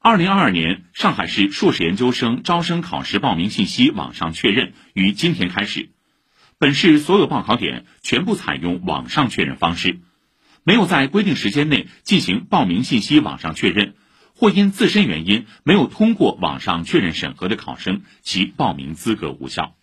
二零二二年上海市硕士研究生招生考试报名信息网上确认于今天开始。本市所有报考点全部采用网上确认方式没有在规定时间内进行报名信息网上确认。或因自身原因没有通过网上确认审核的考生其报名资格无效。